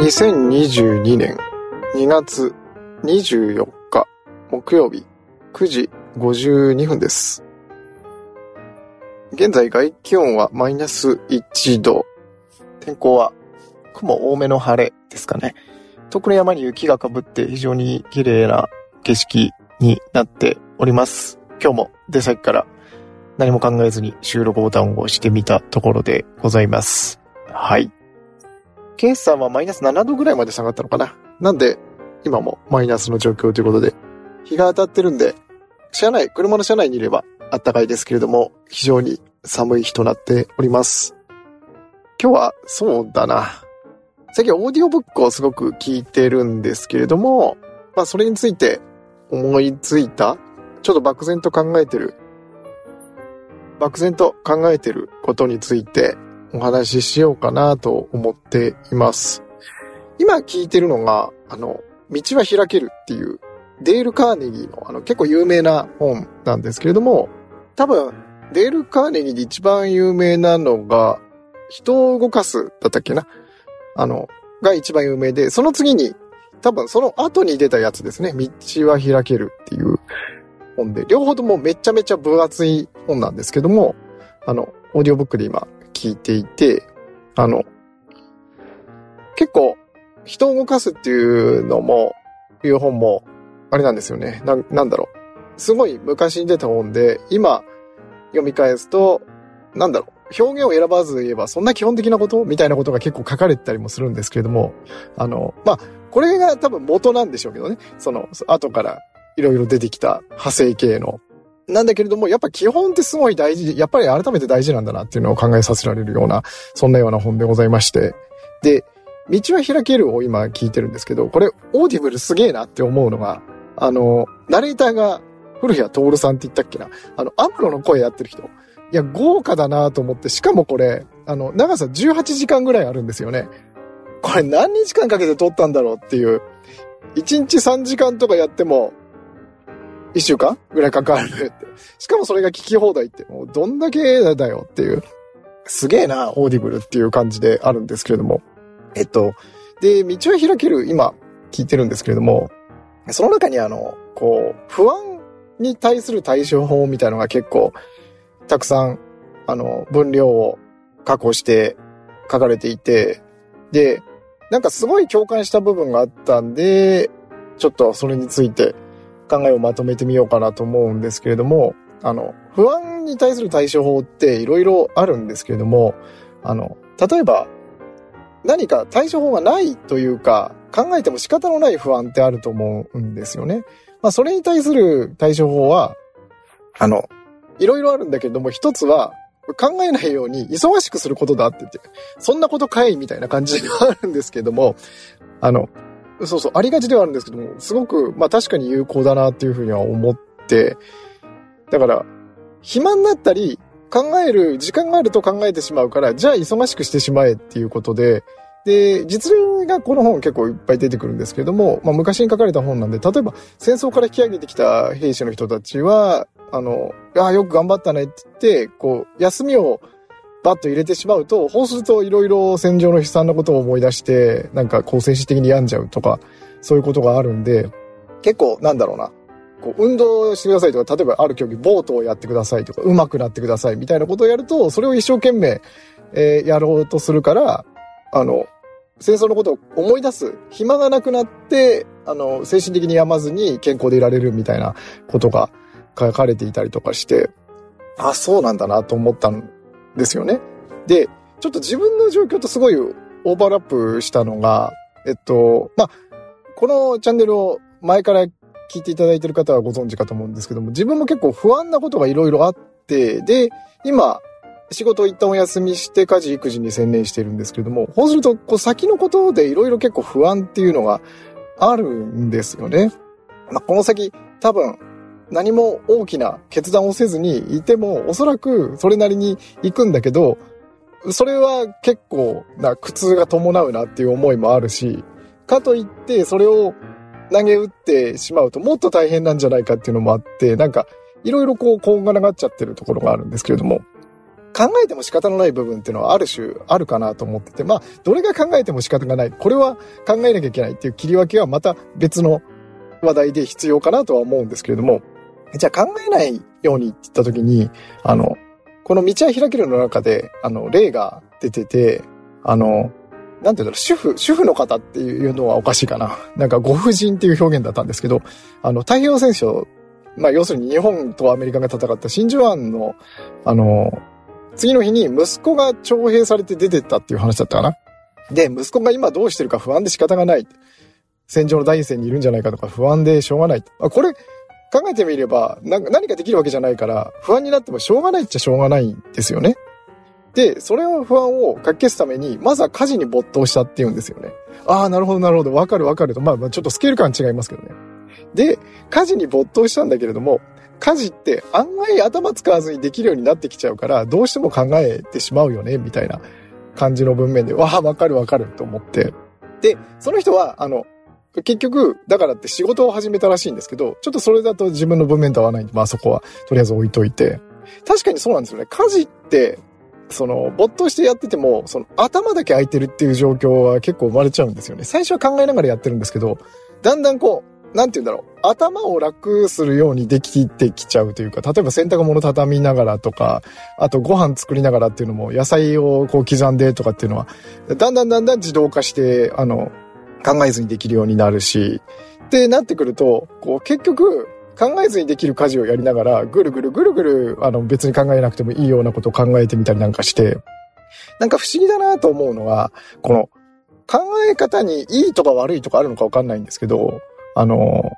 2022年2月24日木曜日9時52分です。現在外気温はマイナス1度。天候は雲多めの晴れですかね。遠くの山に雪がかぶって非常に綺麗な景色になっております。今日も出先から何も考えずに収録ボタンを押してみたところでございます。はい。ケースさんはマイナス7度ぐらいまで下がったのかな？なんで、今もマイナスの状況ということで、日が当たってるんで、車内、車の車内にいれば暖かいですけれども、非常に寒い日となっております。今日は、そうだな。最近オーディオブックをすごく聞いてるんですけれども、まあそれについて思いついた、ちょっと漠然と考えてる、漠然と考えてることについてお話ししようかなと思っています。今聞いてるのが、あの、道は開けるっていう、デール・カーネギーの、あの、結構有名な本なんですけれども、多分、デール・カーネギーで一番有名なのが、人を動かすだったっけな？あの、が一番有名で、その次に、多分その後に出たやつですね。道は開けるっていう本で、両方ともめちゃめちゃ分厚い本なんですけども、あの、オーディオブックで今聞いていて、あの、結構、人を動かすっていうのも、いう本も、あれなんですよね。な、なんだろう。すごい昔に出た本で、今読み返すと、なんだろう。表現を選ばず言えば、そんな基本的なことみたいなことが結構書かれてたりもするんですけれども、あの、まあ、これが多分元なんでしょうけどね。その、後からいろいろ出てきた派生系の。なんだけれども、やっぱ基本ってすごい大事、やっぱり改めて大事なんだなっていうのを考えさせられるような、そんなような本でございまして。で、道は開けるを今聞いてるんですけど、これ、オーディブルすげえなって思うのが、あの、ナレーターが古谷徹さんって言ったっけな。あの、アムロの声やってる人。いや、豪華だなと思って、しかもこれ、あの、長さ18時間ぐらいあるんですよね。これ何日間かけて撮ったんだろうっていう。1日3時間とかやっても、1週間ぐらいかかるって。しかもそれが聞き放題って、もうどんだけだよっていう。すげえな、オーディブルっていう感じであるんですけれども。えっと、で、道は開ける、今、聞いてるんですけれども、その中にあの、こう、不安に対する対処法みたいのが結構、たくさん、あの、分量を確保して書かれていて、で、なんかすごい共感した部分があったんで、ちょっとそれについて考えをまとめてみようかなと思うんですけれども、あの、不安に対する対処法っていろいろあるんですけれども、あの、例えば、何か対処法がないというか、考えても仕方のない不安ってあると思うんですよね。まあ、それに対する対処法は、あの、いろいろあるんだけれども、一つは、考えないように忙しくすることだって言って、そんなことかいみたいな感じがあるんですけども、あの、そうそう、ありがちではあるんですけども、すごく、まあ確かに有効だなっていうふうには思って、だから、暇になったり、考える、時間があると考えてしまうから、じゃあ忙しくしてしまえっていうことで、で、実例がこの本結構いっぱい出てくるんですけども、まあ昔に書かれた本なんで、例えば戦争から引き上げてきた兵士の人たちは、あの、ああ、よく頑張ったねって言って、こう、休みをバッと入れてしまうと、そうするといろいろ戦場の悲惨なことを思い出して、なんかこう精神的に病んじゃうとか、そういうことがあるんで、結構なんだろうな、こう運動してくださいとか、例えばある競技、ボートをやってくださいとか、上手くなってくださいみたいなことをやると、それを一生懸命、えーやろうとするから、あの、戦争のことを思い出す暇がなくなって、あの、精神的に病まずに健康でいられるみたいなことが書かれていたりとかして、あ、そうなんだなと思ったんですよね。で、ちょっと自分の状況とすごいオーバーラップしたのが、えっと、まあ、このチャンネルを前から聞いていただいている方はご存知かと思うんですけども、自分も結構不安なことがいろいろあって、で、今、仕事を一旦お休みして家事育児に専念しているんですけれども、そうすると、こう先のことでいろいろ結構不安っていうのがあるんですよね。まあ、この先、多分、何も大きな決断をせずにいても、おそらくそれなりに行くんだけど、それは結構な苦痛が伴うなっていう思いもあるし、かといってそれを投げ打ってしまうともっと大変なんじゃないかっていうのもあって、なんかいろいろこう、こんがらがっちゃってるところがあるんですけれども。考えても仕方のない部分っていうのはある種あるかなと思ってて、まあ、どれが考えても仕方がない。これは考えなきゃいけないっていう切り分けはまた別の話題で必要かなとは思うんですけれども、じゃあ考えないようにって言った時に、あの、この道は開けるの中で、あの、例が出てて、あの、なんていうんだろう、主婦、主婦の方っていうのはおかしいかな。なんかご婦人っていう表現だったんですけど、あの、太平洋戦争、まあ要するに日本とアメリカが戦った真珠湾の、あの、次の日に息子が徴兵されて出てったっていう話だったかな。で、息子が今どうしてるか不安で仕方がない。戦場の第一線にいるんじゃないかとか不安でしょうがない。あ、これ、考えてみれば、何かできるわけじゃないから、不安になってもしょうがないっちゃしょうがないんですよね。で、それを不安をかき消すために、まずは家事に没頭したっていうんですよね。ああ、なるほど、なるほど、わかるわかると。まあ、まあ、ちょっとスケール感違いますけどね。で、家事に没頭したんだけれども、家事って案外頭使わずにできるようになってきちゃうから、どうしても考えてしまうよね、みたいな感じの文面で、わあ、わかるわかると思って。で、その人は、あの、結局、だからって仕事を始めたらしいんですけど、ちょっとそれだと自分の文面と合わないんで、まあそこはとりあえず置いといて。確かにそうなんですよね。家事って、その、没頭してやってても、その、頭だけ空いてるっていう状況は結構生まれちゃうんですよね。最初は考えながらやってるんですけど、だんだんこう、なんて言うんだろう。頭を楽するようにできてきちゃうというか、例えば洗濯物畳みながらとか、あとご飯作りながらっていうのも、野菜をこう刻んでとかっていうのは、だんだんだんだん自動化して、あの、考えずにできるようになるし、ってなってくると、こう結局、考えずにできる家事をやりながら、ぐるぐるぐるぐる、あの別に考えなくてもいいようなことを考えてみたりなんかして、なんか不思議だなと思うのは、この考え方にいいとか悪いとかあるのかわかんないんですけど、あの、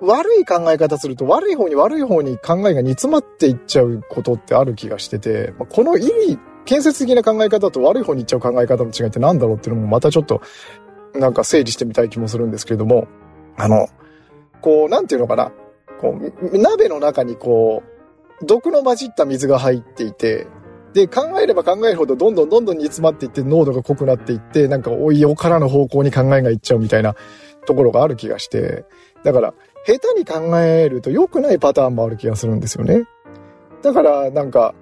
悪い考え方すると悪い方に悪い方に考えが煮詰まっていっちゃうことってある気がしてて、このいい建設的な考え方と悪い方に行っちゃう考え方の違いって何だろうっていうのもまたちょっとなんか整理してみたい気もするんですけれども、あの、こう、なんていうのかな。こう、鍋の中にこう、毒の混じった水が入っていて、で、考えれば考えるほどどんどんどんどん煮詰まっていって濃度が濃くなっていって、なんかおいおからの方向に考えがいっちゃうみたいなところがある気がして、だから、下手に考えると良くないパターンもある気がするんですよね。だから、なんか、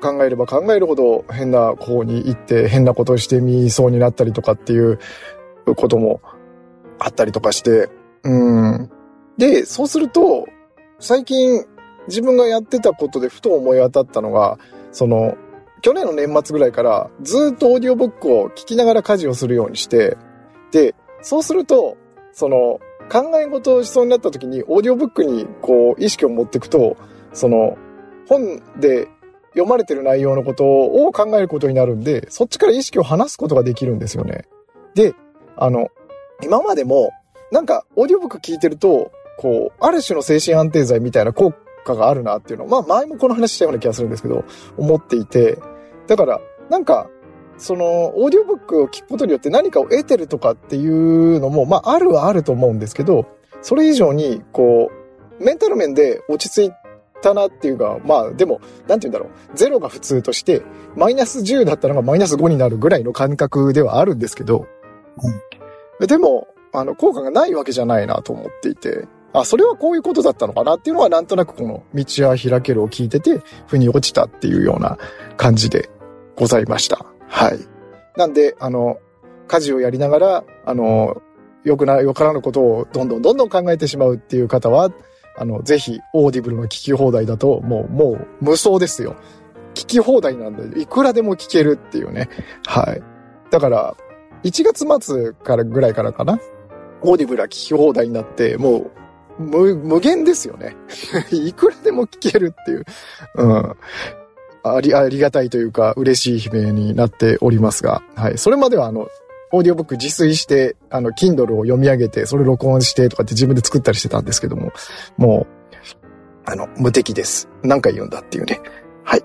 考えれば考えるほど変な方に行って変なことをしてみそうになったりとかっていうこともあったりとかして、うん。で、そうすると、最近自分がやってたことでふと思い当たったのが、その、去年の年末ぐらいからずっとオーディオブックを聞きながら家事をするようにして、で、そうすると、その、考え事をしそうになった時にオーディオブックにこう意識を持っていくと、その、本で読まれてる内容のことを考えることになるんで、そっちから意識を離すことができるんですよね。で、あの、今までも、なんか、オーディオブック聞いてると、こう、ある種の精神安定剤みたいな効果があるなっていうのを、まあ前もこの話したような気がするんですけど、思っていて、だから、なんか、その、オーディオブックを聞くことによって何かを得てるとかっていうのも、まああるはあると思うんですけど、それ以上に、こう、メンタル面で落ち着いたなっていうか、まあでも、なんて言うんだろう。ゼロが普通として、マイナス10だったのがマイナス5になるぐらいの感覚ではあるんですけど、うん、でも、あの、効果がないわけじゃないなと思っていて、あ、それはこういうことだったのかなっていうのはなんとなくこの道は開けるを聞いてて、腑に落ちたっていうような感じでございました。はい。なんで、あの、家事をやりながら、あの、よくな、よからぬことをどんどんどんどん考えてしまうっていう方は、あの、ぜひ、オーディブルの聞き放題だと、もう、もう、無双ですよ。聞き放題なんで、いくらでも聞けるっていうね。はい。だから、1月末からぐらいからかな。オーディブルは聞き放題になって、もう、無、無限ですよね。いくらでも聞けるっていう。うん。あり、ありがたいというか、嬉しい悲鳴になっておりますが、はい。それまでは、あの、オーディオブック自炊して、あの、Kindle を読み上げて、それ録音してとかって自分で作ったりしてたんですけども、もう、あの、無敵です。何回言うんだっていうね。はい。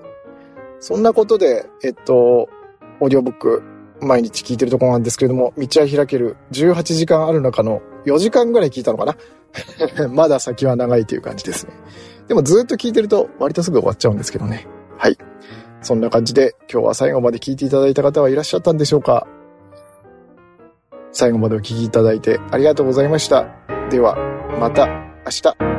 そんなことで、えっと、オーディオブック、毎日聞いてるとこなんですけれども、道は開ける18時間ある中の4時間ぐらい聞いたのかな？まだ先は長いという感じですね。でもずっと聞いてると割とすぐ終わっちゃうんですけどね。はい。そんな感じで今日は最後まで聞いていただいた方はいらっしゃったんでしょうか？最後までお聴きいただいてありがとうございました。では、また明日。